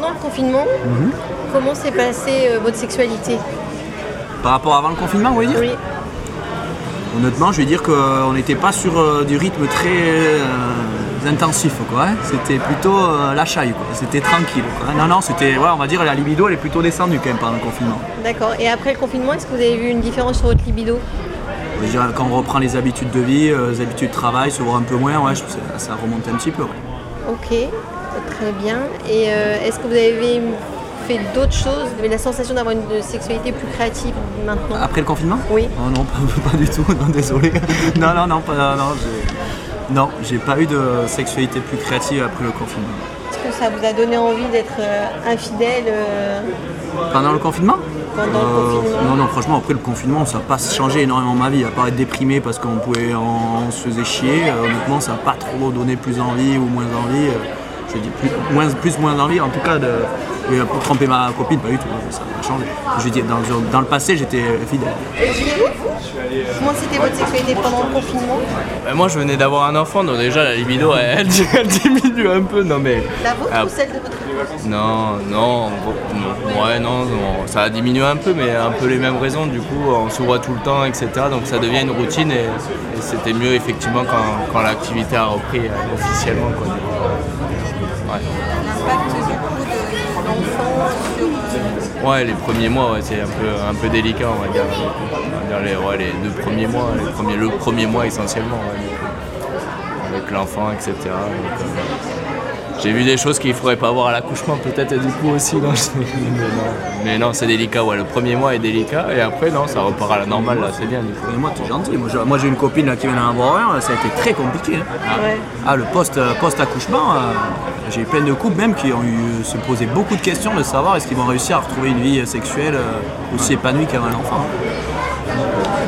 confinement, comment s'est passée euh, votre sexualité? Par rapport à avant le confinement, vous voulez dire? Oui. Honnêtement, je vais dire qu'on n'était pas sur euh, du rythme très euh, intensif, quoi. hein. C'était plutôt euh, la chaille, quoi. C'était tranquille, quoi. Non, non, c'était, ouais, on va dire, la libido, elle est plutôt descendue quand même pendant le confinement. D'accord. Et après le confinement, est-ce que vous avez vu une différence sur votre libido? Quand on reprend les habitudes de vie, euh, les habitudes de travail, se voir un peu moins, ouais, je ça, ça remonte un petit peu. ouais. Ok, très bien. Et euh, est-ce que vous avez fait d'autres choses Vous avez la sensation d'avoir une sexualité plus créative maintenant? Après le confinement? Oui. Oh non, pas, pas du tout, non, désolé. non, non, non, pas, non, j'ai... Non, j'ai pas eu de sexualité plus créative après le confinement. Est-ce que ça vous a donné envie d'être euh, infidèle euh, Pendant le confinement? pendant le Euh, confinement? Non, non, franchement, après le confinement, ça n'a pas changé énormément ma vie. À part être déprimé parce qu'on pouvait, on, se faisait chier, honnêtement, ça n'a pas trop donné plus envie ou moins envie. Dis plus, moins, plus, moins envie, en tout cas, de, et, euh, pour tromper ma copine, pas du tout, ça n'a pas changé. Je veux dire, dans, le- dans le passé, j'étais fidèle. Et Julie, Comment c'était votre sexualité pendant le confinement? Euh, Moi je venais d'avoir un enfant, donc déjà la libido elle, elle diminue un peu, non mais. La vôtre Ah. ou celle de votre Non, non, non, ouais, non, non, ça a diminué un peu, mais un peu les mêmes raisons. Du coup, on se voit tout le temps, etc. Donc ça devient une routine et, et c'était mieux effectivement quand, quand l'activité a repris euh, officiellement. Quoi. Ouais. Sur... Ouais, les premiers mois, c'est un peu, un peu délicat, on va dire. Les, ouais, les deux premiers mois, les premiers, le premier mois essentiellement, avec l'enfant, etc. Euh, j'ai vu des choses qu'il ne faudrait pas voir à l'accouchement peut-être et du coup aussi. Non, mais non, Mais non, c'est délicat, ouais. Le premier mois est délicat et après, non, ça repart à la normale, là, c'est bien du coup. Et moi, t'es gentil. Moi, j'ai- une copine là, qui vient d'en avoir un, ça a été très compliqué. hein. Ouais. Ah, le post, euh, post-accouchement, euh, j'ai eu plein de couples même qui ont eu, se posaient beaucoup de questions de savoir est-ce qu'ils vont réussir à retrouver une vie sexuelle euh, aussi épanouie qu'avant l'enfant.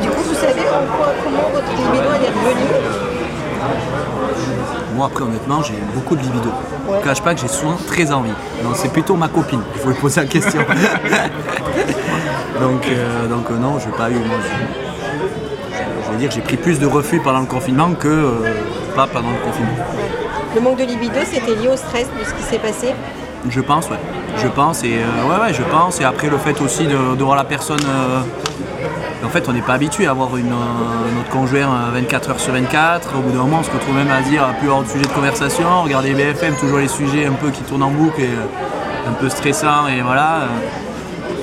Du coup, vous savez comment votre libido est revenue Moi, après, honnêtement, j'ai beaucoup de libido. Je ne cache pas que j'ai souvent très envie. Donc, c'est plutôt ma copine. Il faut lui poser la question. donc, euh, donc non, je n'ai pas eu. Moi, je, je veux dire, j'ai pris plus de refus pendant le confinement que euh, pas pendant le confinement. Le manque de libido, c'était lié au stress de ce qui s'est passé? Je pense, ouais. Je pense, et euh, ouais, ouais, je pense. Et après, le fait aussi de, de voir la personne. euh, en fait, on n'est pas habitué à avoir une, euh, notre conjoint euh, 24 heures sur 24. Au bout d'un moment, on se retrouve même à dire à plus de sujets de conversation. Regarder BFM, toujours les sujets un peu qui tournent en boucle et euh, un peu stressants. Et voilà.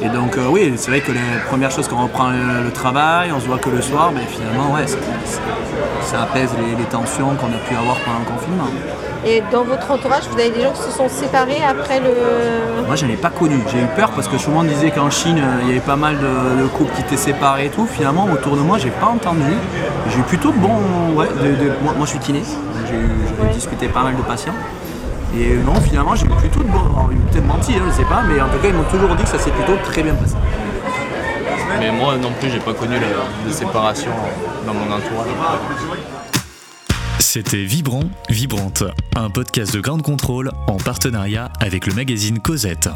Et donc, euh, oui, c'est vrai que les premières choses, quand on reprend le, le travail, on se voit que le soir, mais finalement, ouais, ça, apaise les, les tensions qu'on a pu avoir pendant le confinement. Et dans votre entourage, vous avez des gens qui se sont séparés après le... Moi, je n'en ai pas connu. J'ai eu peur parce que tout le monde disait qu'en Chine, euh, il y avait pas mal de, de couples qui étaient séparés et tout. Finalement, autour de moi, j'ai pas entendu. J'ai eu plutôt de bons. Ouais, de- de- moi, moi, je suis kiné. j'ai Ouais. discuté pas mal de patients. Et non, finalement, j'ai eu plutôt de alors, Ils m'ont peut-être menti, hein, je sais pas, mais en tout cas, ils m'ont toujours dit que ça s'est plutôt très bien passé. Mais moi non plus, j'ai pas connu la, de séparation dans mon entourage. C'était Vibrant, Vibrante, un podcast de Grande Contrôle en partenariat avec le magazine Cosette.